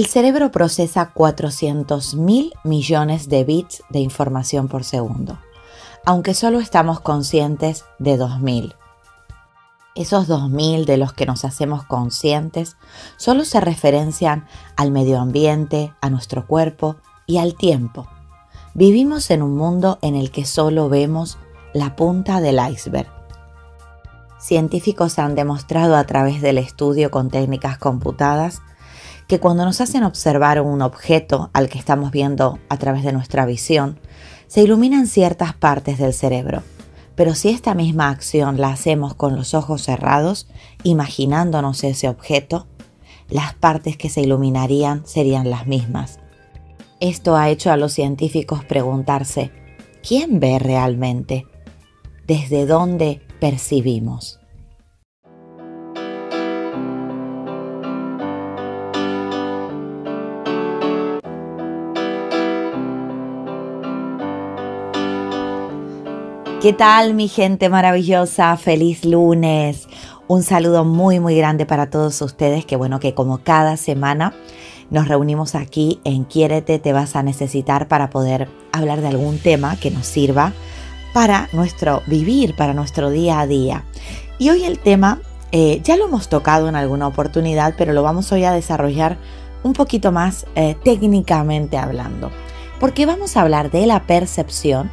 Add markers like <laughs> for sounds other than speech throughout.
El cerebro procesa 400 mil millones de bits de información por segundo, aunque solo estamos conscientes de 2000. Esos 2000 de los que nos hacemos conscientes solo se referencian al medio ambiente, a nuestro cuerpo y al tiempo. Vivimos en un mundo en el que solo vemos la punta del iceberg. Científicos han demostrado a través del estudio con técnicas computadas que cuando nos hacen observar un objeto al que estamos viendo a través de nuestra visión, se iluminan ciertas partes del cerebro. Pero si esta misma acción la hacemos con los ojos cerrados, imaginándonos ese objeto, las partes que se iluminarían serían las mismas. Esto ha hecho a los científicos preguntarse, ¿quién ve realmente? ¿Desde dónde percibimos? ¿Qué tal mi gente maravillosa? Feliz lunes. Un saludo muy muy grande para todos ustedes, que bueno que como cada semana nos reunimos aquí en Quiérete, te vas a necesitar para poder hablar de algún tema que nos sirva para nuestro vivir, para nuestro día a día. Y hoy el tema eh, ya lo hemos tocado en alguna oportunidad, pero lo vamos hoy a desarrollar un poquito más eh, técnicamente hablando, porque vamos a hablar de la percepción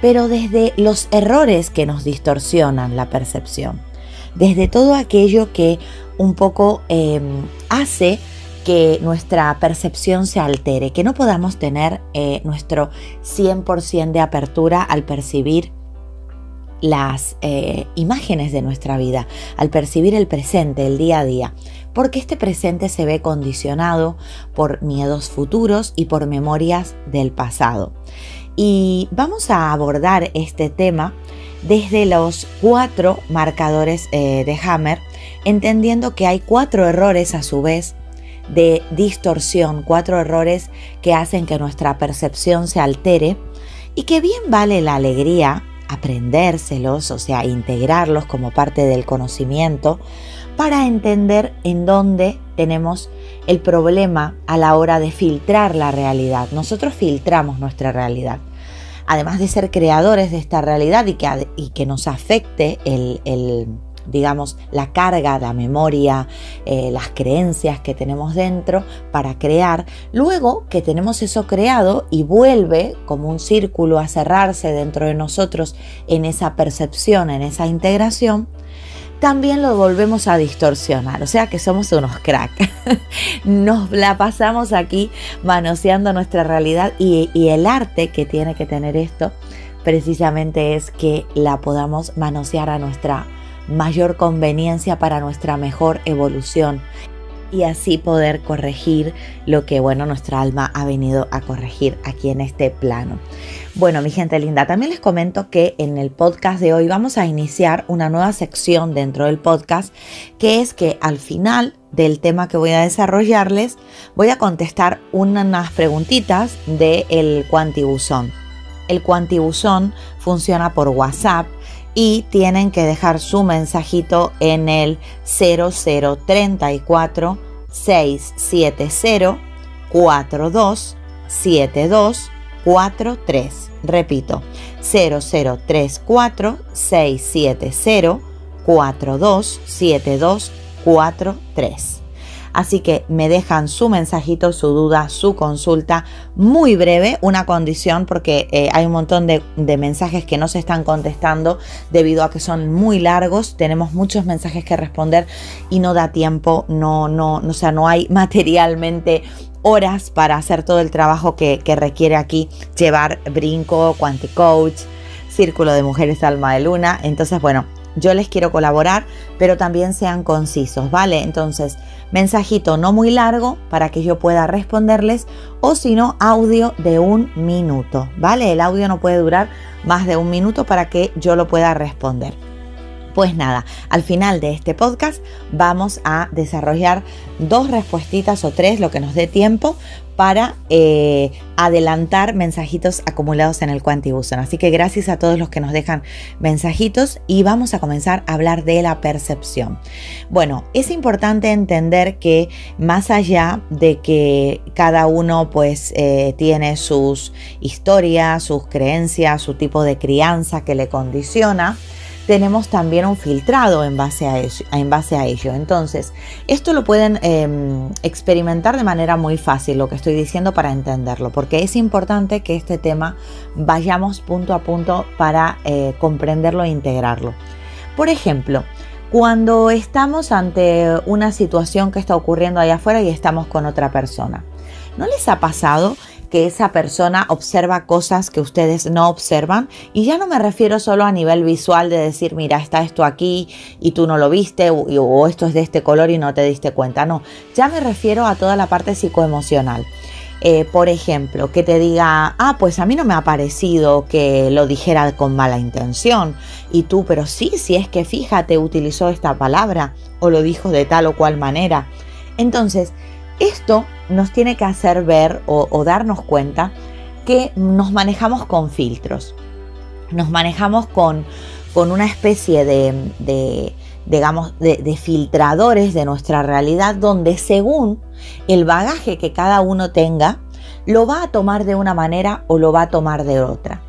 pero desde los errores que nos distorsionan la percepción, desde todo aquello que un poco em, hace que nuestra percepción se altere, que no podamos tener eh, nuestro 100% de apertura al percibir las eh, imágenes de nuestra vida, al percibir el presente, el día a día, porque este presente se ve condicionado por miedos futuros y por memorias del pasado. Y vamos a abordar este tema desde los cuatro marcadores eh, de Hammer, entendiendo que hay cuatro errores a su vez de distorsión, cuatro errores que hacen que nuestra percepción se altere y que bien vale la alegría aprendérselos, o sea, integrarlos como parte del conocimiento para entender en dónde tenemos el problema a la hora de filtrar la realidad. Nosotros filtramos nuestra realidad además de ser creadores de esta realidad y que, y que nos afecte el, digamos, la carga, la memoria, eh, las creencias que tenemos dentro para crear, luego que tenemos eso creado y vuelve como un círculo a cerrarse dentro de nosotros en esa percepción, en esa integración, también lo volvemos a distorsionar. O sea que somos unos crack. <laughs> Nos la pasamos aquí manoseando nuestra realidad y, y, el arte que tiene que tener esto precisamente es que la podamos manosear a nuestra mayor conveniencia para nuestra mejor evolución y así poder corregir lo que, bueno, nuestra alma ha venido a corregir aquí en este plano. Bueno, mi gente linda, también les comento que en el podcast de hoy vamos a iniciar una nueva sección dentro del podcast, que es que al final del tema que voy a desarrollarles, voy a contestar unas preguntitas del el Cuantibuzón. El Cuantibuzón funciona por WhatsApp y tienen que dejar su mensajito en el 0034 670 4272 43. Repito, 0034 670 4272 43. Así que me dejan su mensajito, su duda, su consulta, muy breve, una condición porque eh, hay un montón de, de mensajes que no se están contestando debido a que son muy largos, tenemos muchos mensajes que responder y no da tiempo, no, no, o sea, no hay <laughs> materialmente horas para hacer todo el trabajo que, requiere aquí llevar Brinco, Quanticoach, Círculo de Mujeres Alma de Luna. Entonces, bueno, yo les quiero colaborar, pero también sean concisos, ¿vale? Entonces, mensajito no muy largo para que yo pueda responderles o si no, audio de un minuto, ¿vale? El audio no puede durar más de un minuto para que yo lo pueda responder. Pues nada, al final de este podcast vamos a desarrollar dos respuestitas o tres, lo que nos dé tiempo, para eh, adelantar mensajitos acumulados en el Quantibuson. Así que gracias a todos los que nos dejan mensajitos y vamos a comenzar a hablar de la percepción. Bueno, es importante entender que más allá de que cada uno pues eh, tiene sus historias, sus creencias, su tipo de crianza que le condiciona, tenemos también un filtrado en base a ello. En base a ello. Entonces, esto lo pueden em, experimentar de manera muy fácil, lo que estoy diciendo, para entenderlo, porque es importante que este tema vayamos punto a punto para eh, comprenderlo e integrarlo. Por ejemplo, cuando estamos ante una situación que está ocurriendo allá afuera y estamos con otra persona, ¿no les ha pasado que esa persona observa cosas que ustedes no observan. Y ya no me refiero solo a nivel visual de decir, mira, está esto aquí y tú no lo viste, o, esto es de este color y no te diste cuenta. No, ya me refiero a toda la parte psicoemocional. Eh, por ejemplo, que te diga, ah, pues a mí no me ha parecido que lo dijera con mala intención. Y tú, pero sí, si es que fíjate, utilizó esta palabra o lo dijo de tal o cual manera. Entonces, esto nos tiene que hacer ver o, darnos cuenta que nos manejamos con filtros. Nos manejamos con, con una especie de, digamos, de, filtradores de nuestra realidad donde según el bagaje que cada uno tenga, lo va a tomar de una manera o lo va a tomar de otra.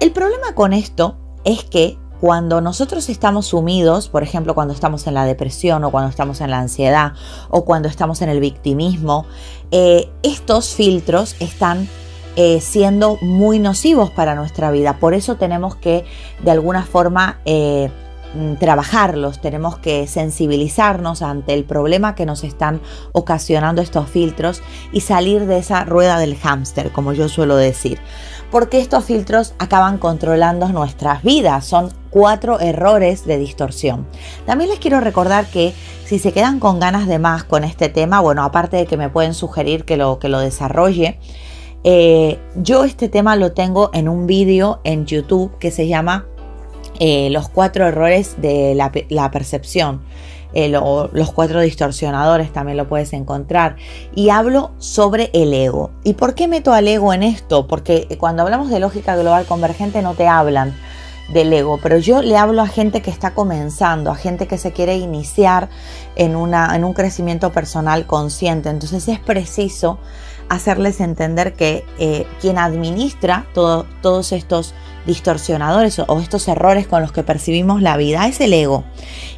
El problema con esto es que cuando nosotros estamos sumidos, por ejemplo, cuando estamos en la depresión o cuando estamos en la ansiedad o cuando estamos en el victimismo, eh, estos filtros están eh, siendo muy nocivos para nuestra vida. Por eso tenemos que de alguna forma eh, mm, trabajarlos, tenemos que sensibilizarnos ante el problema que nos están ocasionando estos filtros y salir de esa rueda del hámster, como yo suelo decir porque estos filtros acaban controlando nuestras vidas. Son cuatro errores de distorsión. También les quiero recordar que si se quedan con ganas de más con este tema, bueno, aparte de que me pueden sugerir que lo, que lo desarrolle, eh, yo este tema lo tengo en un vídeo en YouTube que se llama eh, Los cuatro errores de la percepción. Eh, los cuatro distorsionadores también lo puedes encontrar. Y hablo sobre el ego. ¿Y por qué meto al ego en esto? Porque cuando hablamos de lógica global convergente no te hablan del ego, pero yo le hablo a gente que está comenzando, a gente que se quiere iniciar en, una, en un crecimiento personal consciente. Entonces es preciso hacerles entender que eh, quien administra todos estos distorsionadores o estos errores con los que percibimos la vida es el ego.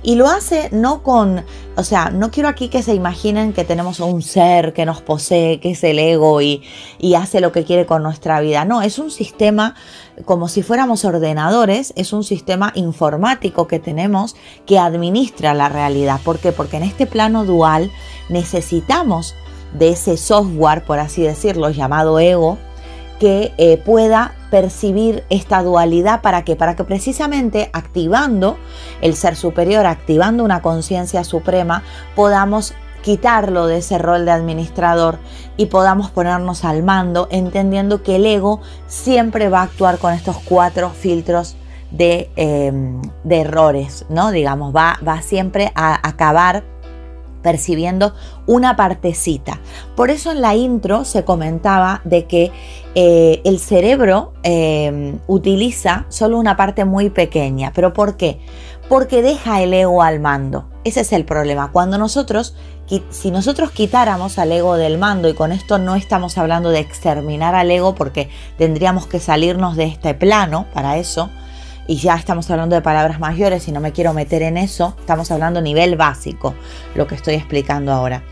Y lo hace no con, o sea, no quiero aquí que se imaginen que tenemos un ser que nos posee, que es el ego y, y hace lo que quiere con nuestra vida. No, es un sistema como si fuéramos ordenadores, es un sistema informático que tenemos que administra la realidad. ¿Por qué? Porque en este plano dual necesitamos de ese software, por así decirlo, llamado ego, que eh, pueda percibir esta dualidad para que para que precisamente activando el ser superior, activando una conciencia suprema, podamos quitarlo de ese rol de administrador y podamos ponernos al mando, entendiendo que el ego siempre va a actuar con estos cuatro filtros de, em, de errores, ¿no? Digamos, va, va siempre a acabar percibiendo una partecita. Por eso en la intro se comentaba de que eh, el cerebro eh, utiliza solo una parte muy pequeña. ¿Pero por qué? Porque deja el ego al mando. Ese es el problema. Cuando nosotros, si nosotros quitáramos al ego del mando, y con esto no estamos hablando de exterminar al ego porque tendríamos que salirnos de este plano para eso, y ya estamos hablando de palabras mayores y no me quiero meter en eso, estamos hablando nivel básico, lo que estoy explicando ahora.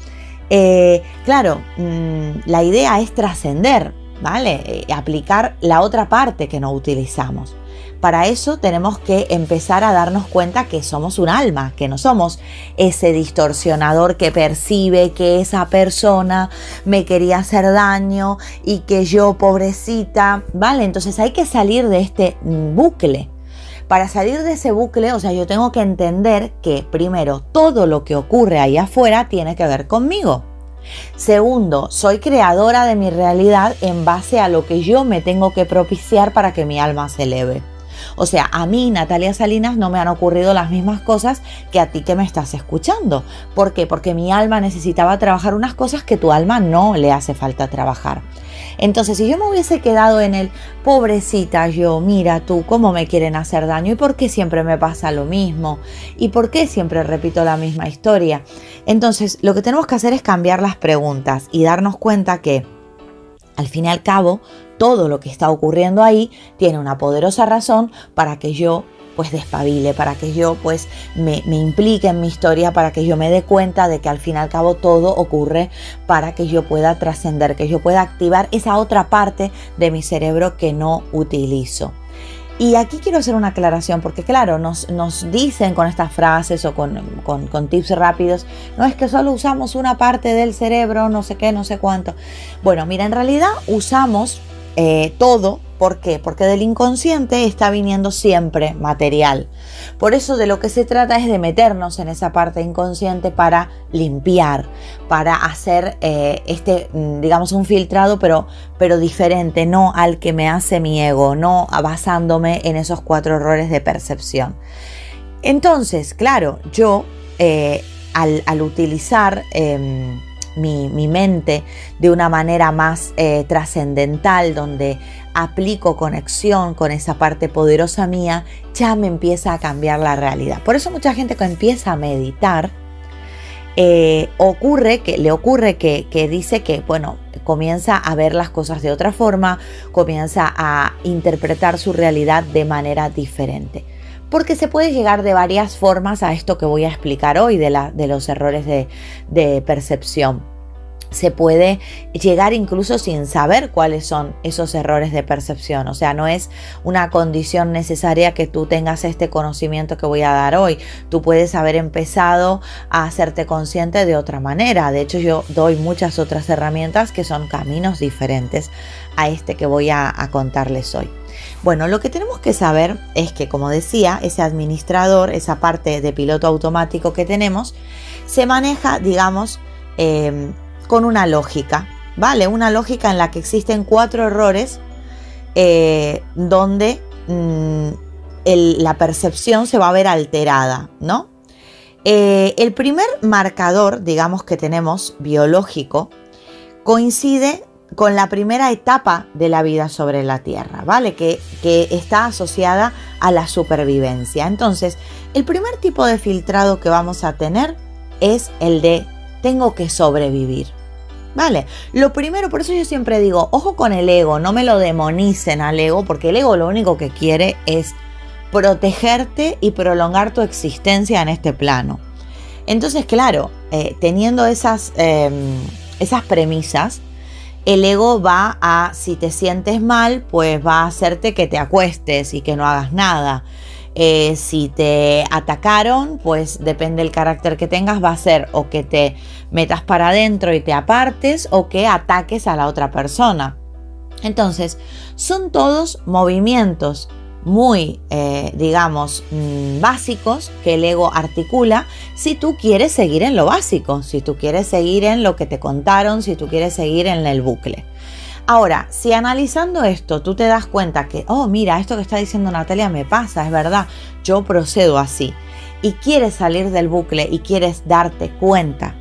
Eh, claro, mm, la idea es trascender, ¿vale? Eh, aplicar la otra parte que no utilizamos. Para eso tenemos que empezar a darnos cuenta que somos un alma, que no somos ese distorsionador que percibe que esa persona me quería hacer daño y que yo pobrecita, ¿vale? Entonces hay que salir de este bucle. Para salir de ese bucle, o sea, yo tengo que entender que primero todo lo que ocurre ahí afuera tiene que ver conmigo. Segundo, soy creadora de mi realidad en base a lo que yo me tengo que propiciar para que mi alma se eleve. O sea, a mí, Natalia Salinas, no me han ocurrido las mismas cosas que a ti que me estás escuchando. ¿Por qué? Porque mi alma necesitaba trabajar unas cosas que tu alma no le hace falta trabajar. Entonces, si yo me hubiese quedado en el, pobrecita yo, mira tú, cómo me quieren hacer daño y por qué siempre me pasa lo mismo y por qué siempre repito la misma historia. Entonces, lo que tenemos que hacer es cambiar las preguntas y darnos cuenta que, al fin y al cabo, todo lo que está ocurriendo ahí tiene una poderosa razón para que yo pues despabile, para que yo pues me, implique en mi historia, para que yo me dé cuenta de que al fin y al cabo todo ocurre para que yo pueda trascender, que yo pueda activar esa otra parte de mi cerebro que no utilizo. Y aquí quiero hacer una aclaración, porque claro, nos, dicen con estas frases o con, con, tips rápidos, no es que solo usamos una parte del cerebro, no sé qué, no sé cuánto. Bueno, mira, en realidad usamos eh, todo. ¿Por qué? Porque del inconsciente está viniendo siempre material. Por eso de lo que se trata es de meternos en esa parte inconsciente para limpiar, para hacer eh, este, mm, digamos, un filtrado, pero, pero diferente, no al que me hace mi ego, no basándome en esos cuatro errores de percepción. Entonces, claro, yo eh, al, utilizar em, mi, mente de una manera más eh, trascendental, donde aplico conexión con esa parte poderosa mía, ya me empieza a cambiar la realidad. Por eso mucha gente que empieza a meditar, eh, ocurre que le ocurre que, que, dice que bueno comienza a ver las cosas de otra forma comienza a interpretar su realidad de manera diferente porque se puede llegar de varias formas a esto que voy a explicar hoy de, la, de los errores de, de percepción se puede llegar incluso sin saber cuáles son esos errores de percepción. O sea, no es una condición necesaria que tú tengas este conocimiento que voy a dar hoy. Tú puedes haber empezado a hacerte consciente de otra manera. De hecho, yo doy muchas otras herramientas que son caminos diferentes a este que voy a, contarles hoy. Bueno, lo que tenemos que saber es que, como decía, ese administrador, esa parte de piloto automático que tenemos, se maneja, digamos, em, con una lógica, ¿vale? Una lógica en la que existen cuatro errores eh, donde mm, la percepción se va a ver alterada, ¿no? Eh, el primer marcador, digamos, que tenemos biológico, coincide con la primera etapa de la vida sobre la Tierra, ¿vale? Que, que, está asociada a la supervivencia. Entonces, el primer tipo de filtrado que vamos a tener es el de tengo que sobrevivir. ¿Vale? Lo primero, por eso yo siempre digo, ojo con el ego, no me lo demonicen al ego, porque el ego lo único que quiere es protegerte y prolongar tu existencia en este plano. Entonces, claro, eh, teniendo esas, em, esas premisas, el ego va a, si te sientes mal, pues va a hacerte que te acuestes y que no hagas nada. Eh, si te atacaron, pues depende del carácter que tengas, va a ser o que te metas para adentro y te apartes o que ataques a la otra persona. Entonces, son todos movimientos muy, eh, digamos, mm, básicos que el ego articula si tú quieres seguir en lo básico, si tú quieres seguir en lo que te contaron, si tú quieres seguir en el bucle. Ahora, si analizando esto tú te das cuenta que, oh, mira, esto que está diciendo Natalia me pasa, es verdad, yo procedo así, y quieres salir del bucle y quieres darte cuenta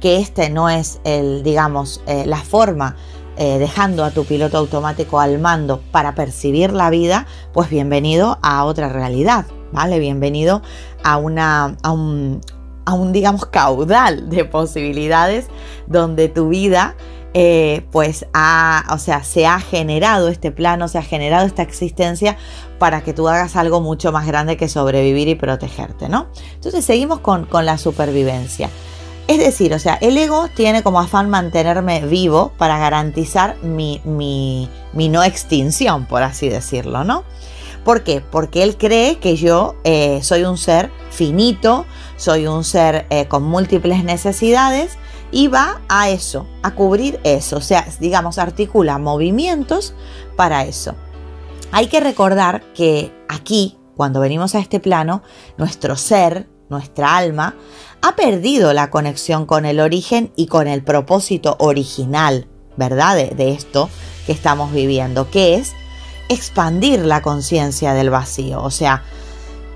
que este no es el, digamos, eh, la forma eh, dejando a tu piloto automático al mando para percibir la vida, pues bienvenido a otra realidad, ¿vale? Bienvenido a, una, a, un, a un, digamos, caudal de posibilidades donde tu vida eh, pues ha, o sea, se ha generado este plano, se ha generado esta existencia para que tú hagas algo mucho más grande que sobrevivir y protegerte, ¿no? Entonces seguimos con, con la supervivencia. Es decir, o sea, el ego tiene como afán mantenerme vivo para garantizar mi, mi, mi no extinción, por así decirlo, ¿no? ¿Por qué? Porque él cree que yo eh, soy un ser finito, soy un ser eh, con múltiples necesidades y va a eso, a cubrir eso, o sea, digamos, articula movimientos para eso. Hay que recordar que aquí, cuando venimos a este plano, nuestro ser, nuestra alma, ha perdido la conexión con el origen y con el propósito original, ¿verdad? De, esto que estamos viviendo, que es expandir la conciencia del vacío, o sea,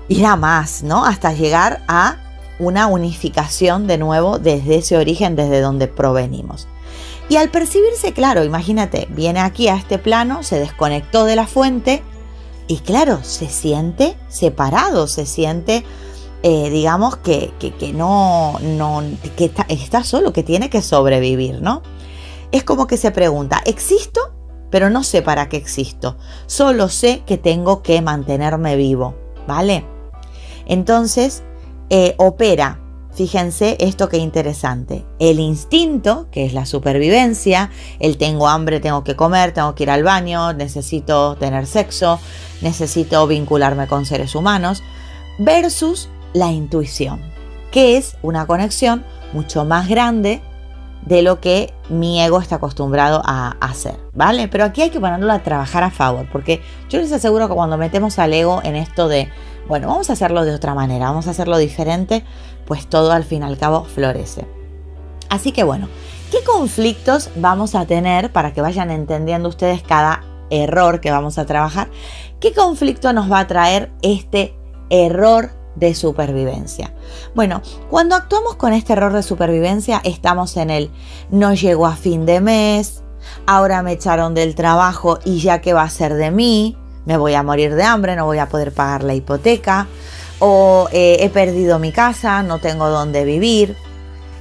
ir a más, ¿no? Hasta llegar a una unificación de nuevo desde ese origen, desde donde provenimos. Y al percibirse claro, imagínate, viene aquí a este plano, se desconectó de la fuente y claro, se siente separado, se siente eh, digamos, que, no, no que está, solo, que tiene que sobrevivir, ¿no? Es como que se pregunta, ¿existo? Pero no sé para qué existo. Solo sé que tengo que mantenerme vivo, ¿vale? Entonces, eh, opera, fíjense esto que interesante, el instinto, que es la supervivencia, el tengo hambre, tengo que comer, tengo que ir al baño, necesito tener sexo, necesito vincularme con seres humanos, versus la intuición, que es una conexión mucho más grande de lo que mi ego está acostumbrado a hacer, ¿vale? Pero aquí hay que ponerlo a trabajar a favor, porque yo les aseguro que cuando metemos al ego en esto de, bueno, vamos a hacerlo de otra manera, vamos a hacerlo diferente, pues todo al fin y al cabo florece. Así que bueno, ¿qué conflictos vamos a tener para que vayan entendiendo ustedes cada error que vamos a trabajar? ¿Qué conflicto nos va a traer este error de supervivencia. Bueno, cuando actuamos con este error de supervivencia estamos en el no llego a fin de mes, ahora me echaron del trabajo y ya qué va a ser de mí, me voy a morir de hambre, no voy a poder pagar la hipoteca, o eh, he perdido mi casa, no tengo dónde vivir,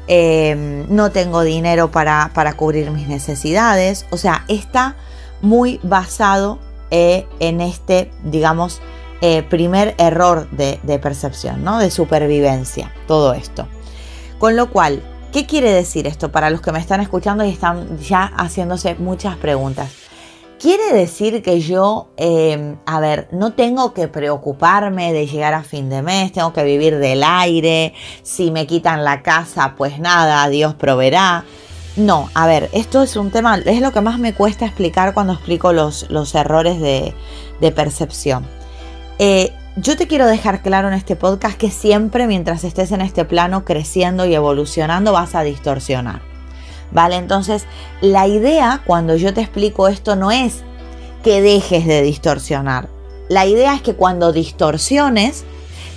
em, no tengo dinero para, para, cubrir mis necesidades, o sea, está muy basado eh, en este, digamos, eh, primer error de, percepción, ¿no? De supervivencia, todo esto. Con lo cual, ¿qué quiere decir esto para los que me están escuchando y están ya haciéndose muchas preguntas? Quiere decir que yo, em, a ver, no tengo que preocuparme de llegar a fin de mes, tengo que vivir del aire, si me quitan la casa, pues nada, Dios proveerá. No, a ver, esto es un tema, es lo que más me cuesta explicar cuando explico los, los errores de, de percepción. Eh, yo te quiero dejar claro en este podcast que siempre mientras estés en este plano creciendo y evolucionando vas a distorsionar. ¿Vale? Entonces, la idea cuando yo te explico esto no es que dejes de distorsionar. La idea es que cuando distorsiones,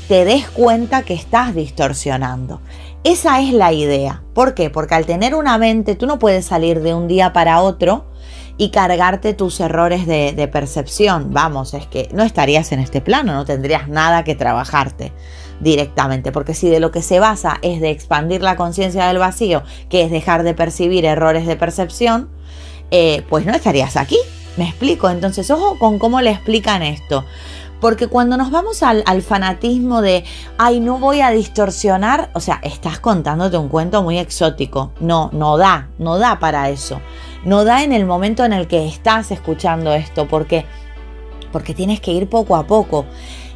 te des cuenta que estás distorsionando. Esa es la idea. ¿Por qué? Porque al tener una mente, tú no puedes salir de un día para otro y cargarte tus errores de, percepción. Vamos, es que no estarías en este plano, no tendrías nada que trabajarte directamente, porque si de lo que se basa es de expandir la conciencia del vacío, que es dejar de percibir errores de percepción, eh, pues no estarías aquí. Me explico, entonces ojo con cómo le explican esto. Porque cuando nos vamos al, al, fanatismo de, ay, no voy a distorsionar, o sea, estás contándote un cuento muy exótico. No, no da, no da para eso no da en el momento en el que estás escuchando esto, porque, porque tienes que ir poco a poco.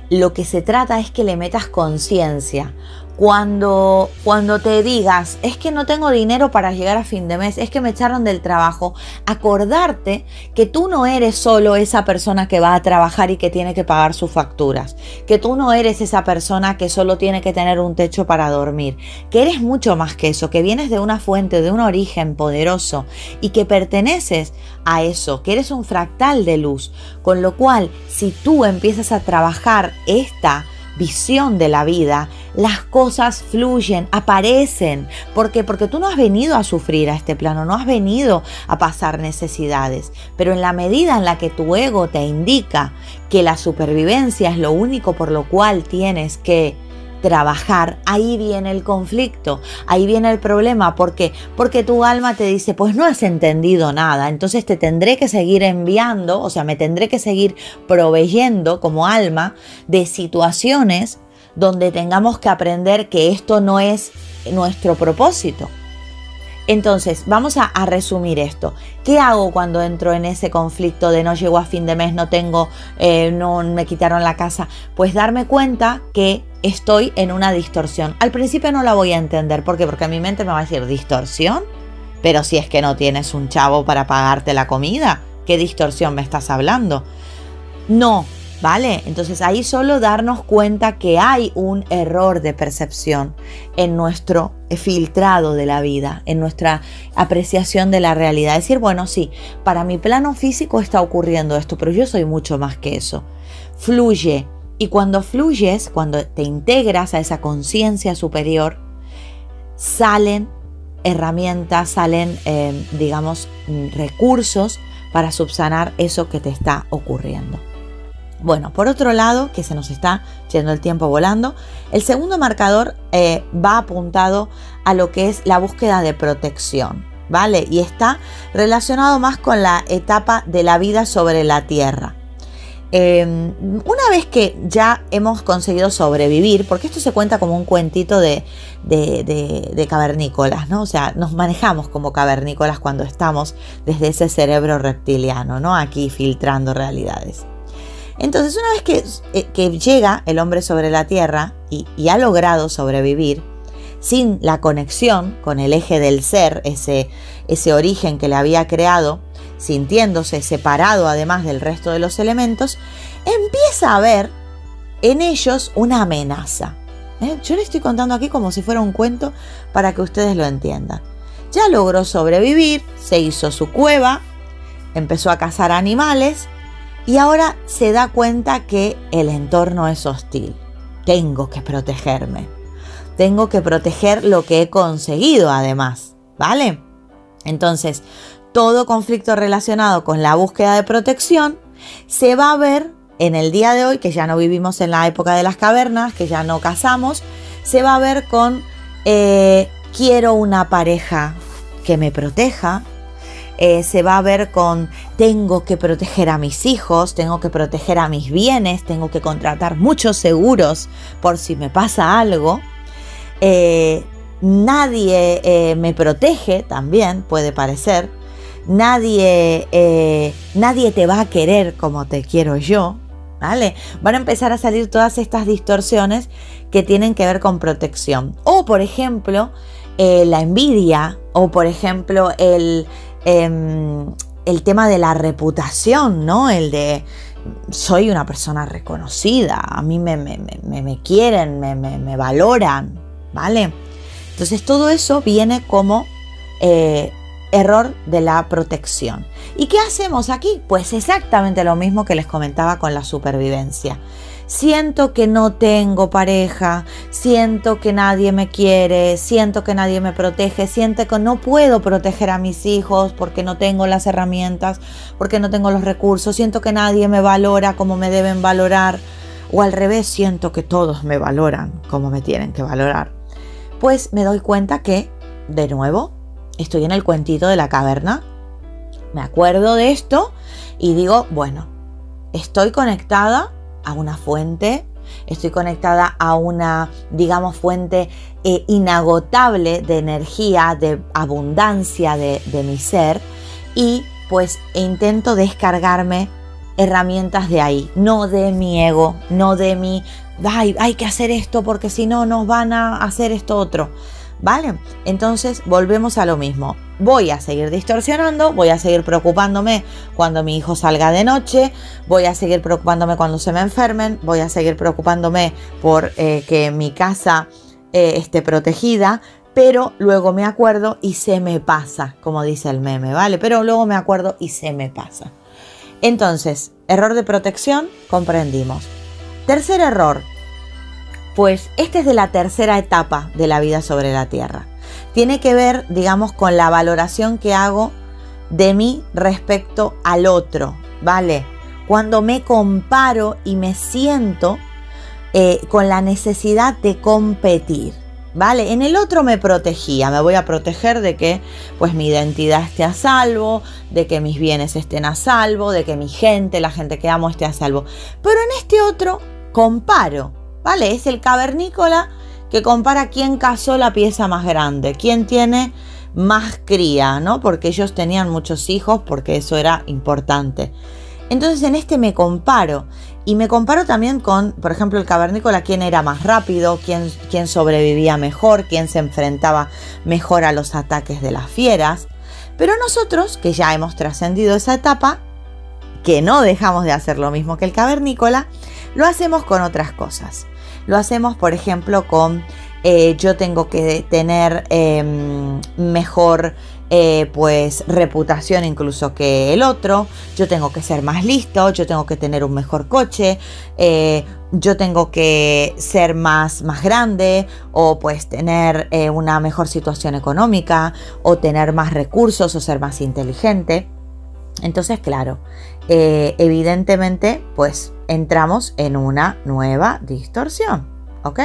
Lo que se trata es que le metas conciencia. Cuando, cuando te digas, es que no tengo dinero para llegar a fin de mes, es que me echaron del trabajo, acordarte que tú no eres solo esa persona que va a trabajar y que tiene que pagar sus facturas, que tú no eres esa persona que solo tiene que tener un techo para dormir, que eres mucho más que eso, que vienes de una fuente, de un origen poderoso y que perteneces a eso, que eres un fractal de luz, con lo cual si tú empiezas a trabajar esta visión de la vida, las cosas fluyen, aparecen. ¿Por qué? Porque tú no has venido a sufrir a este plano, no has venido a pasar necesidades. Pero en la medida en la que tu ego te indica que la supervivencia es lo único por lo cual tienes que trabajar, ahí viene el conflicto, ahí viene el problema. ¿Por qué? Porque tu alma te dice, pues no has entendido nada, entonces te tendré que seguir enviando, o sea, me tendré que seguir proveyendo como alma de situaciones donde tengamos que aprender que esto no es nuestro propósito. Entonces, vamos a, resumir esto. ¿Qué hago cuando entro en ese conflicto de no llego a fin de mes, no tengo, eh, no me quitaron la casa? Pues darme cuenta que estoy en una distorsión. Al principio no la voy a entender. ¿Por qué? Porque mi mente me va a decir distorsión. Pero si es que no tienes un chavo para pagarte la comida, ¿qué distorsión me estás hablando? No, ¿Vale? Entonces ahí solo darnos cuenta que hay un error de percepción en nuestro filtrado de la vida, en nuestra apreciación de la realidad. Decir, bueno, sí, para mi plano físico está ocurriendo esto, pero yo soy mucho más que eso. Fluye. Y cuando fluyes, cuando te integras a esa conciencia superior, salen herramientas, salen, eh, digamos, recursos para subsanar eso que te está ocurriendo. Bueno, por otro lado, que se nos está yendo el tiempo volando, el segundo marcador eh, va apuntado a lo que es la búsqueda de protección, ¿vale? Y está relacionado más con la etapa de la vida sobre la Tierra. Em, una vez que ya hemos conseguido sobrevivir, porque esto se cuenta como un cuentito de, de, cavernícolas, ¿no? O sea, nos manejamos como cavernícolas cuando estamos desde ese cerebro reptiliano, ¿no? Aquí filtrando realidades. Entonces, una vez eh, que, llega el hombre sobre la Tierra y, ha logrado sobrevivir, sin la conexión con el eje del ser, ese, ese origen que le había creado, sintiéndose separado además del resto de los elementos, empieza a ver en ellos una amenaza. ¿eh? Yo le estoy contando aquí como si fuera un cuento para que ustedes lo entiendan. Ya logró sobrevivir, se hizo su cueva, empezó a cazar animales y ahora se da cuenta que el entorno es hostil. Tengo que protegerme. Tengo que proteger lo que he conseguido además, ¿vale? Entonces, todo conflicto relacionado con la búsqueda de protección se va a ver en el día de hoy, que ya no vivimos en la época de las cavernas, que ya no casamos, se va a ver con eh, quiero una pareja que me proteja, eh, se va a ver con tengo que proteger a mis hijos, tengo que proteger a mis bienes, tengo que contratar muchos seguros por si me pasa algo. Eh, nadie me protege también, puede parecer. Nadie, nadie te va a querer como te quiero yo. ¿Vale? Van a empezar a salir todas estas distorsiones que tienen que ver con protección. O, por ejemplo, la envidia, o por ejemplo, el, Em, el tema de la reputación, ¿no? El de soy una persona reconocida, a mí me, me, quieren, me, valoran, ¿vale? Entonces todo eso viene como eh, error de la protección. ¿Y qué hacemos aquí? Pues exactamente lo mismo que les comentaba con la supervivencia siento que no tengo pareja, siento que nadie me quiere, siento que nadie me protege, siento que no puedo proteger a mis hijos porque no tengo las herramientas, porque no tengo los recursos, siento que nadie me valora como me deben valorar, o al revés, siento que todos me valoran como me tienen que valorar. Pues me doy cuenta que, de nuevo, estoy en el cuentito de la caverna, me acuerdo de esto y digo, bueno, estoy conectada a una fuente, estoy conectada a una, digamos, fuente eh, inagotable de energía, de abundancia de, mi ser y pues intento descargarme herramientas de ahí, no de mi ego, no de mi, Ay, hay que hacer esto porque si no nos van a hacer esto otro. ¿Vale? Entonces volvemos a lo mismo. Voy a seguir distorsionando, voy a seguir preocupándome cuando mi hijo salga de noche, voy a seguir preocupándome cuando se me enfermen, voy a seguir preocupándome por eh, que mi casa eh, esté protegida, pero luego me acuerdo y se me pasa, como dice el meme, ¿vale? Pero luego me acuerdo y se me pasa. Entonces, error de protección, comprendimos. Tercer error, pues esta es de la tercera etapa de la vida sobre la Tierra. Tiene que ver, digamos, con la valoración que hago de mí respecto al otro, ¿vale? Cuando me comparo y me siento eh, con la necesidad de competir. ¿Vale? En el otro me protegía, me voy a proteger de que pues mi identidad esté a salvo, de que mis bienes estén a salvo, de que mi gente, la gente que amo esté a salvo. Pero en este otro comparo, ¿vale? Es el cavernícola que compara quién casó la pieza más grande, quién tiene más cría, ¿no? Porque ellos tenían muchos hijos, porque eso era importante. Entonces en este me comparo y me comparo también con, por ejemplo, el cavernícola, quién era más rápido, quién, quién sobrevivía mejor, quién se enfrentaba mejor a los ataques de las fieras. Pero nosotros, que ya hemos trascendido esa etapa, que no dejamos de hacer lo mismo que el cavernícola, lo hacemos con otras cosas. Lo hacemos, por ejemplo, con eh, yo tengo que tener em, mejor eh, pues reputación incluso que el otro, yo tengo que ser más listo, yo tengo que tener un mejor coche, eh, yo tengo que ser más, más grande o pues tener una mejor situación económica o tener más recursos o ser más inteligente. Entonces, claro, evidentemente pues entramos en una nueva distorsión, ¿ok?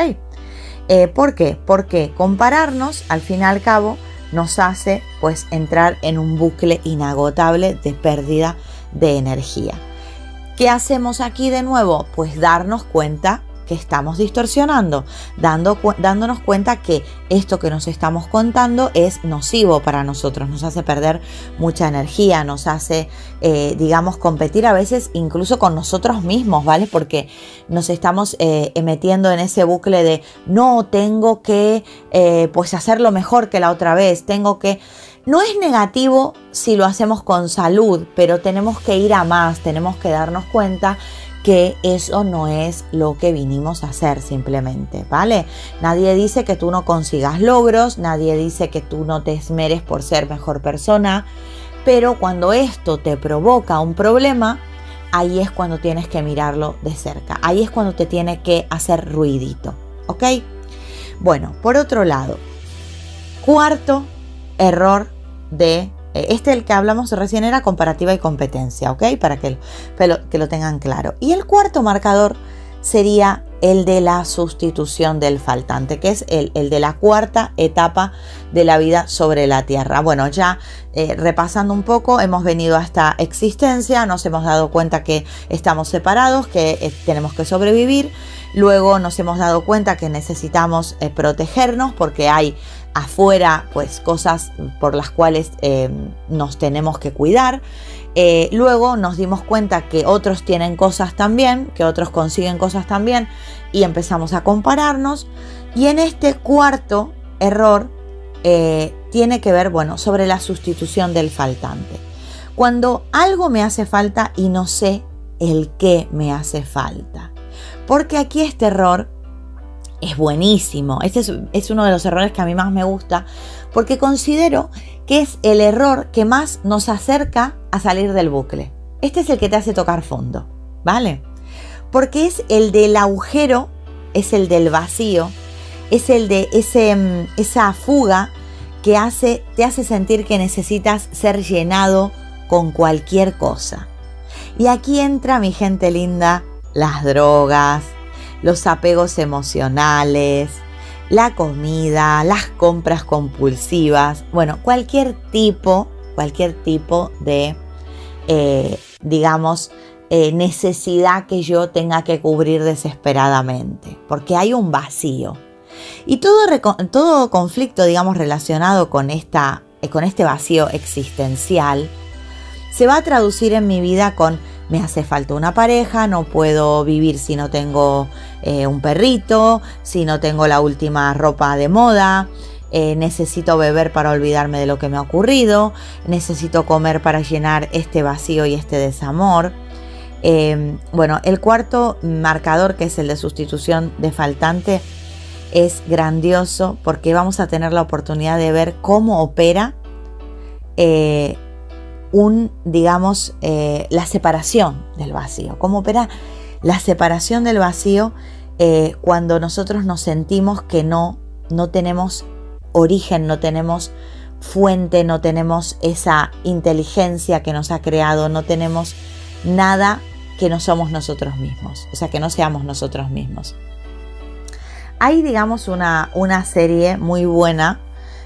Eh, ¿Por qué? Porque compararnos, al fin y al cabo, nos hace pues entrar en un bucle inagotable de pérdida de energía. ¿Qué hacemos aquí de nuevo? Pues darnos cuenta que estamos distorsionando, dando, dándonos cuenta que esto que nos estamos contando es nocivo para nosotros, nos hace perder mucha energía, nos hace, eh, digamos, competir a veces incluso con nosotros mismos, ¿vale? Porque nos estamos eh, metiendo en ese bucle de no tengo que, eh, pues, hacerlo mejor que la otra vez, tengo que... No es negativo si lo hacemos con salud, pero tenemos que ir a más, tenemos que darnos cuenta que eso no es lo que vinimos a hacer simplemente, ¿vale? Nadie dice que tú no consigas logros, nadie dice que tú no te esmeres por ser mejor persona, pero cuando esto te provoca un problema, ahí es cuando tienes que mirarlo de cerca, ahí es cuando te tiene que hacer ruidito, ¿ok? Bueno, por otro lado, cuarto error de este el que hablamos recién era comparativa y competencia, ¿ok? Para que, que lo tengan claro. Y el cuarto marcador sería el de la sustitución del faltante, que es el, de la cuarta etapa de la vida sobre la Tierra. Bueno, ya eh, repasando un poco, hemos venido a esta existencia, nos hemos dado cuenta que estamos separados, que eh, tenemos que sobrevivir, luego nos hemos dado cuenta que necesitamos protegernos porque hay afuera pues cosas por las cuales eh, nos tenemos que cuidar. Eh, luego nos dimos cuenta que otros tienen cosas también, que otros consiguen cosas también y empezamos a compararnos. Y en este cuarto error eh, tiene que ver, bueno, sobre la sustitución del faltante. Cuando algo me hace falta y no sé el qué me hace falta. Porque aquí este error es buenísimo. Este es, uno de los errores que a mí más me gusta porque considero que es el error que más nos acerca a salir del bucle. Este es el que te hace tocar fondo, ¿vale? Porque es el del agujero, es el del vacío, es el de ese, mm, esa fuga que hace, te hace sentir que necesitas ser llenado con cualquier cosa. Y aquí entra mi gente linda, las drogas, los apegos emocionales, la comida, las compras compulsivas, bueno, cualquier tipo, cualquier tipo de, eh, digamos, eh, necesidad que yo tenga que cubrir desesperadamente, porque hay un vacío. Y todo, todo conflicto, digamos, relacionado con, esta, con este vacío existencial, se va a traducir en mi vida con me hace falta una pareja, no puedo vivir si no tengo eh, un perrito, si no tengo la última ropa de moda, eh, necesito beber para olvidarme de lo que me ha ocurrido, necesito comer para llenar este vacío y este desamor. Em, bueno, el cuarto marcador, que es el de sustitución de faltante, es grandioso porque vamos a tener la oportunidad de ver cómo opera eh, un, digamos, eh, la separación del vacío. ¿Cómo opera la separación del vacío eh, cuando nosotros nos sentimos que no, no tenemos origen, no tenemos fuente, no tenemos esa inteligencia que nos ha creado, no tenemos nada que no somos nosotros mismos, o sea, que no seamos nosotros mismos. Hay, digamos, una, una serie muy buena.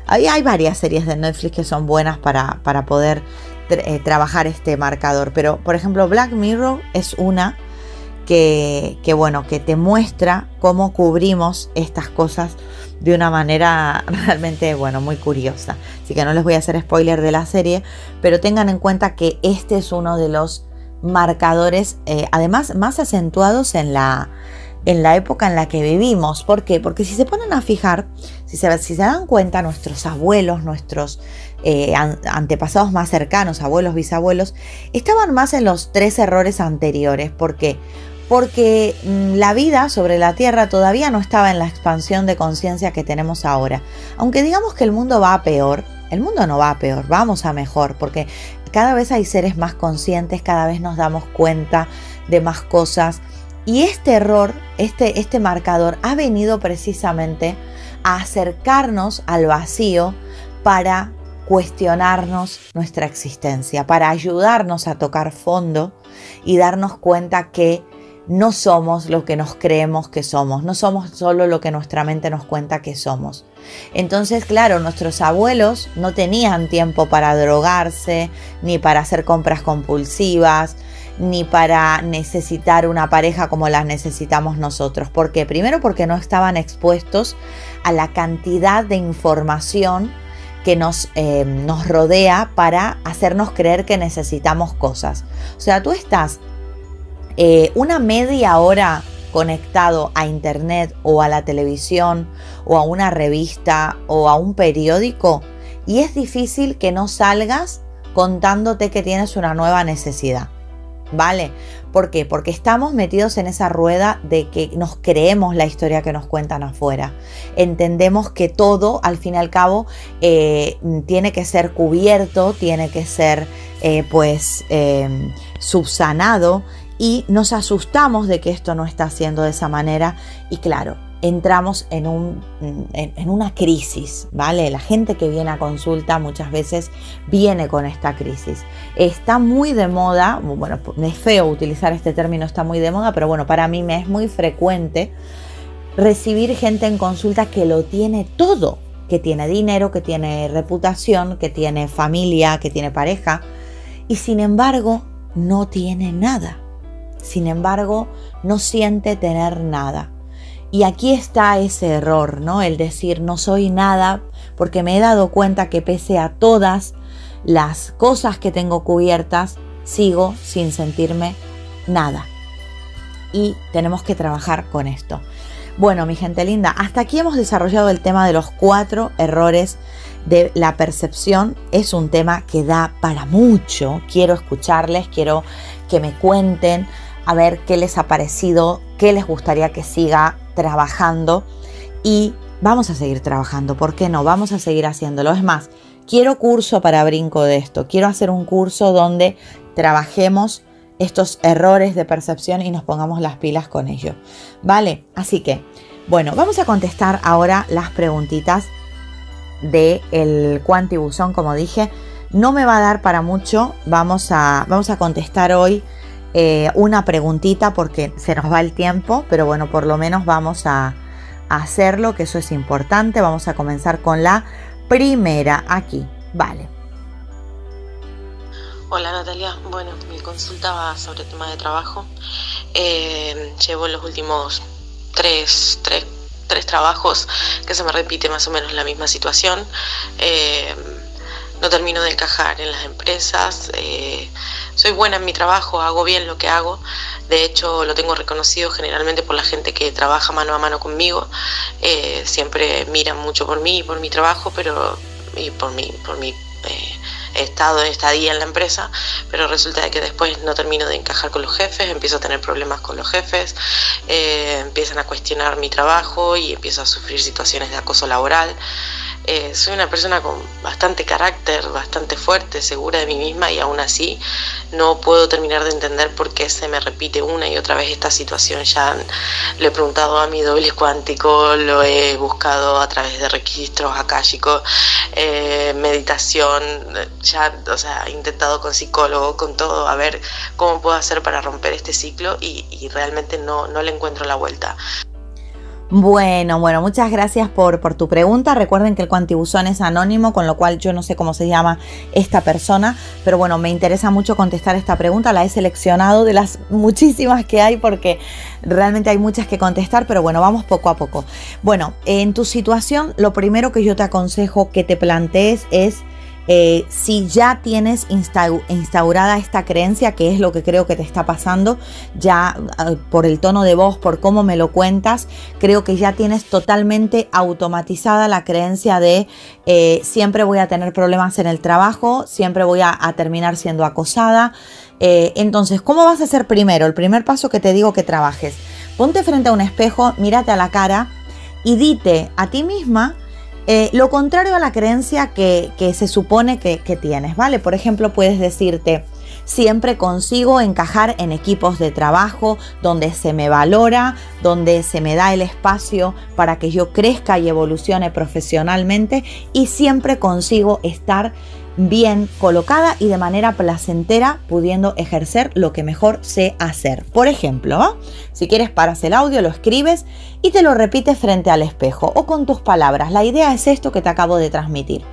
Hay, hay varias series de Netflix que son buenas para, para poder eh, trabajar este marcador. Pero, por ejemplo, Black Mirror es una que, bueno, que te muestra cómo cubrimos estas cosas de una manera <laughs> realmente, bueno, muy curiosa. Así que no les voy a hacer spoiler de la serie, pero tengan en cuenta que este es uno de los marcadores, eh, además, más acentuados en la, en la época en la que vivimos. ¿Por qué? Porque si se ponen a fijar, si se, si se dan cuenta, nuestros abuelos, nuestros eh, antepasados más cercanos, abuelos, bisabuelos, estaban más en los tres errores anteriores. ¿Por qué? Porque mm, la vida sobre la Tierra todavía no estaba en la expansión de conciencia que tenemos ahora. Aunque digamos que el mundo va a peor, el mundo no va a peor, vamos a mejor, porque cada vez hay seres más conscientes, cada vez nos damos cuenta de más cosas. Y este error, este, este marcador, ha venido precisamente a acercarnos al vacío para cuestionarnos nuestra existencia, para ayudarnos a tocar fondo y darnos cuenta que no somos lo que nos creemos que somos, no somos solo lo que nuestra mente nos cuenta que somos. Entonces, claro, nuestros abuelos no tenían tiempo para drogarse, ni para hacer compras compulsivas, ni para necesitar una pareja como las necesitamos nosotros. ¿Por qué? Primero porque no estaban expuestos a la cantidad de información que nos, eh, nos rodea para hacernos creer que necesitamos cosas. O sea, tú estás eh, una media hora conectado a internet o a la televisión o a una revista o a un periódico y es difícil que no salgas contándote que tienes una nueva necesidad. ¿Vale? ¿Por qué? Porque estamos metidos en esa rueda de que nos creemos la historia que nos cuentan afuera. Entendemos que todo, al fin y al cabo, eh, tiene que ser cubierto, tiene que ser, eh, pues, eh, subsanado y nos asustamos de que esto no está haciendo de esa manera y claro, entramos en, un, en, una crisis, ¿vale? La gente que viene a consulta muchas veces viene con esta crisis. Está muy de moda, bueno, es feo utilizar este término, está muy de moda, pero bueno, para mí me es muy frecuente recibir gente en consulta que lo tiene todo, que tiene dinero, que tiene reputación, que tiene familia, que tiene pareja, y sin embargo no tiene nada. Sin embargo, no siente tener nada. Y aquí está ese error, ¿no? El decir no soy nada, porque me he dado cuenta que pese a todas las cosas que tengo cubiertas, sigo sin sentirme nada. Y tenemos que trabajar con esto. Bueno, mi gente linda, hasta aquí hemos desarrollado el tema de los cuatro errores de la percepción. Es un tema que da para mucho. Quiero escucharles, quiero que me cuenten a ver qué les ha parecido, qué les gustaría que siga trabajando y vamos a seguir trabajando, ¿por qué no? Vamos a seguir haciéndolo. Es más, quiero curso para brinco de esto, quiero hacer un curso donde trabajemos estos errores de percepción y nos pongamos las pilas con ello. ¿Vale? Así que, bueno, vamos a contestar ahora las preguntitas del el Quantibusón, como dije. No me va a dar para mucho, vamos a, vamos a contestar hoy eh, una preguntita porque se nos va el tiempo, pero bueno, por lo menos vamos a, hacerlo, que eso es importante. Vamos a comenzar con la primera aquí. Vale. Hola Natalia, bueno, mi consulta va sobre el tema de trabajo. Eh, llevo los últimos tres, tres, tres, trabajos que se me repite más o menos la misma situación. Eh, no termino de encajar en las empresas. Eh, soy buena en mi trabajo, hago bien lo que hago. De hecho, lo tengo reconocido generalmente por la gente que trabaja mano a mano conmigo. Eh, siempre miran mucho por mí y por mi trabajo, pero y por mi, por mi eh, estado de estadía en la empresa, pero resulta de que después no termino de encajar con los jefes, empiezo a tener problemas con los jefes, empiezan a cuestionar mi trabajo y empiezo a sufrir situaciones de acoso laboral. Eh, soy una persona con bastante carácter, bastante fuerte, segura de mí misma y aún así no puedo terminar de entender por qué se me repite una y otra vez esta situación. Ya lo he preguntado a mi doble cuántico, lo he buscado a través de registros akáshicos, eh, meditación, ya, o sea, he intentado con psicólogo, con todo, a ver cómo puedo hacer para romper este ciclo y, y realmente no, no le encuentro la vuelta. Bueno, bueno, muchas gracias por, por, tu pregunta. Recuerden que el cuantibuzón es anónimo, con lo cual yo no sé cómo se llama esta persona, pero bueno, me interesa mucho contestar esta pregunta. La he seleccionado de las <laughs> muchísimas que hay porque realmente hay muchas que contestar, pero bueno, vamos poco a poco. Bueno, en tu situación, lo primero que yo te aconsejo que te plantees es eh, si ya tienes instaurada esta creencia, que es lo que creo que te está pasando, ya ah, por el tono de voz, por cómo me lo cuentas, creo que ya tienes totalmente automatizada la creencia de eh, siempre voy a tener problemas en el trabajo, siempre voy a, terminar siendo acosada. Eh, entonces, ¿cómo vas a hacer primero? El primer paso que te digo que trabajes. Ponte frente a un espejo, mírate a la cara y dite a ti misma, eh, lo contrario a la creencia que, se supone que, que tienes, ¿vale? Por ejemplo, puedes decirte, siempre consigo encajar en equipos de trabajo donde se me valora, donde se me da el espacio para que yo crezca y evolucione profesionalmente y siempre consigo estar bien colocada y de manera placentera pudiendo ejercer lo que mejor sé hacer. Por ejemplo, si quieres paras el audio, lo escribes y te lo repites frente al espejo o con tus palabras. La idea es esto que te acabo de transmitir.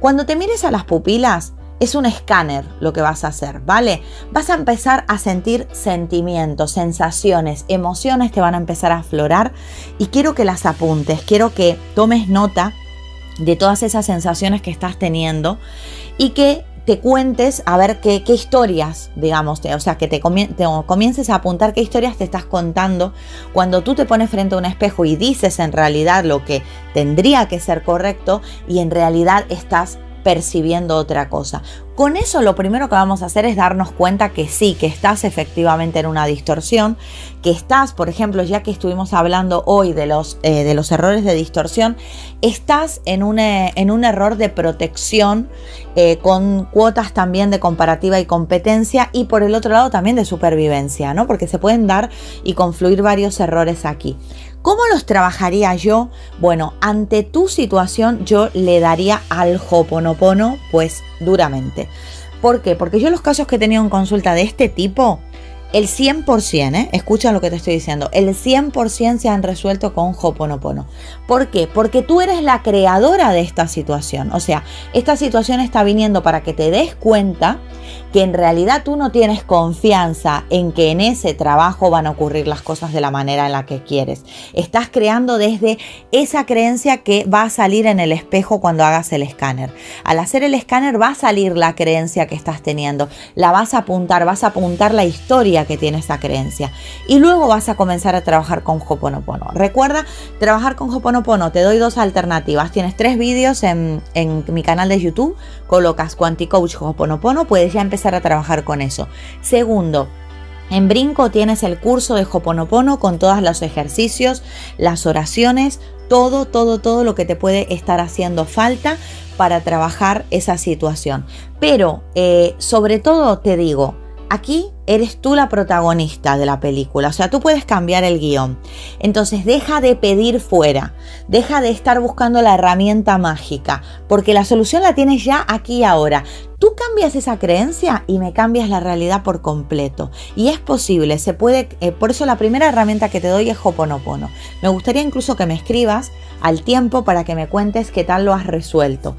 Cuando te mires a las pupilas, es un escáner lo que vas a hacer, ¿vale? Vas a empezar a sentir sentimientos, sensaciones, emociones te van a empezar a aflorar y quiero que las apuntes, quiero que tomes nota de todas esas sensaciones que estás teniendo y que te cuentes a ver qué, historias, digamos, o sea, que te, comiences a apuntar qué historias te estás contando cuando tú te pones frente a un espejo y dices en realidad lo que tendría que ser correcto y en realidad estás percibiendo otra cosa. Con eso lo primero que vamos a hacer es darnos cuenta que sí, que estás efectivamente en una distorsión, que estás, por ejemplo, ya que estuvimos hablando hoy de los, eh, de los errores de distorsión, estás en un, eh, en un error de protección eh, con cuotas también de comparativa y competencia y por el otro lado también de supervivencia, ¿no? Porque se pueden dar y confluir varios errores aquí. ¿Cómo los trabajaría yo? Bueno, ante tu situación yo le daría al Hoponopono pues duramente. ¿Por qué? Porque yo los casos que he tenido en consulta de este tipo, el 100%, ¿eh? escucha lo que te estoy diciendo, el 100% se han resuelto con Hoponopono. ¿Por qué? Porque tú eres la creadora de esta situación. O sea, esta situación está viniendo para que te des cuenta que en realidad tú no tienes confianza en que en ese trabajo van a ocurrir las cosas de la manera en la que quieres. Estás creando desde esa creencia que va a salir en el espejo cuando hagas el escáner. Al hacer el escáner va a salir la creencia que estás teniendo. La vas a apuntar, vas a apuntar la historia que tiene esa creencia. Y luego vas a comenzar a trabajar con Hoponopono. Recuerda, trabajar con Hoponopono, te doy dos alternativas. Tienes tres vídeos en, en mi canal de YouTube. Colocas Quanticoach Hoponopono, puedes ya empezar a trabajar con eso. Segundo, en Brinco tienes el curso de Hoponopono con todos los ejercicios, las oraciones, todo, todo, todo lo que te puede estar haciendo falta para trabajar esa situación. Pero eh, sobre todo te digo, aquí eres tú la protagonista de la película, o sea, tú puedes cambiar el guion. Entonces deja de pedir fuera, deja de estar buscando la herramienta mágica, porque la solución la tienes ya aquí y ahora. Tú cambias esa creencia y me cambias la realidad por completo. Y es posible, se puede, eh, por eso la primera herramienta que te doy es Hoponopono. Me gustaría incluso que me escribas al tiempo para que me cuentes qué tal lo has resuelto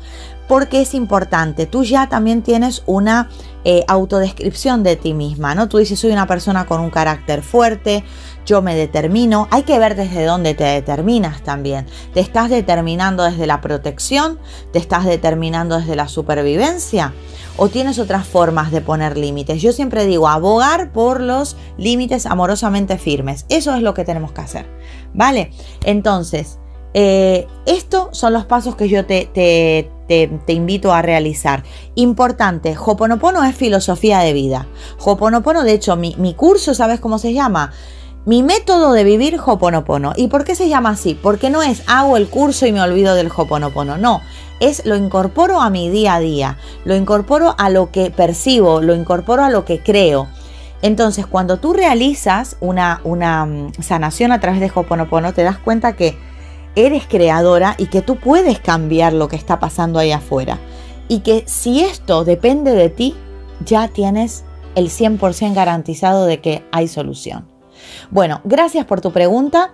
porque es importante. Tú ya también tienes una eh, autodescripción de ti misma, ¿no? Tú dices, soy una persona con un carácter fuerte, yo me determino. Hay que ver desde dónde te determinas también. ¿Te estás determinando desde la protección? ¿Te estás determinando desde la supervivencia? ¿O tienes otras formas de poner límites? Yo siempre digo, abogar por los límites amorosamente firmes. Eso es lo que tenemos que hacer. ¿Vale? Entonces, eh, estos son los pasos que yo te, te, invito a realizar. Importante, Hoponopono es filosofía de vida. Hoponopono, de hecho, mi, mi curso, ¿sabes cómo se llama? Mi método de vivir Hoponopono. ¿Y por qué se llama así? Porque no es hago el curso y me olvido del Hoponopono. No, es lo incorporo a mi día a día, lo incorporo a lo que percibo, lo incorporo a lo que creo. Entonces, cuando tú realizas una, una mm, sanación a través de Hoponopono, te das cuenta que eres creadora y que tú puedes cambiar lo que está pasando ahí afuera. Y que si esto depende de ti, ya tienes el 100% garantizado de que hay solución. Bueno, gracias por tu pregunta.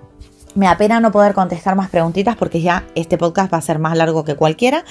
Me apena no poder contestar más preguntitas porque ya este podcast va a ser más largo que cualquiera.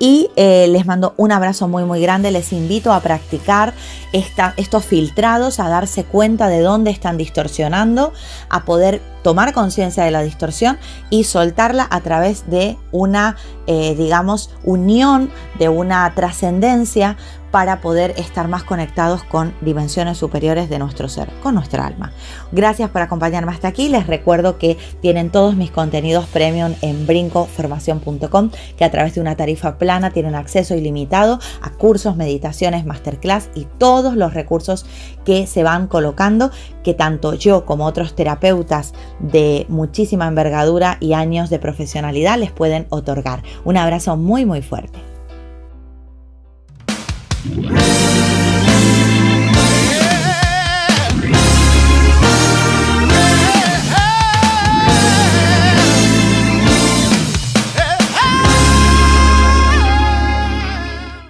Y eh, les mando un abrazo muy muy grande. Les invito a practicar estos filtrados, a darse cuenta de dónde están distorsionando, a poder tomar conciencia de la distorsión y soltarla a través de una, eh, digamos, unión, de una trascendencia para poder estar más conectados con dimensiones superiores de nuestro ser, con nuestra alma. Gracias por acompañarme hasta aquí. Les recuerdo que tienen todos mis contenidos premium en brincoformación.com, que a través de una tarifa plana tienen acceso ilimitado a cursos, meditaciones, masterclass y todos los recursos que se van colocando, que tanto yo como otros terapeutas de muchísima envergadura y años de profesionalidad les pueden otorgar. Un abrazo muy muy fuerte. Thank you.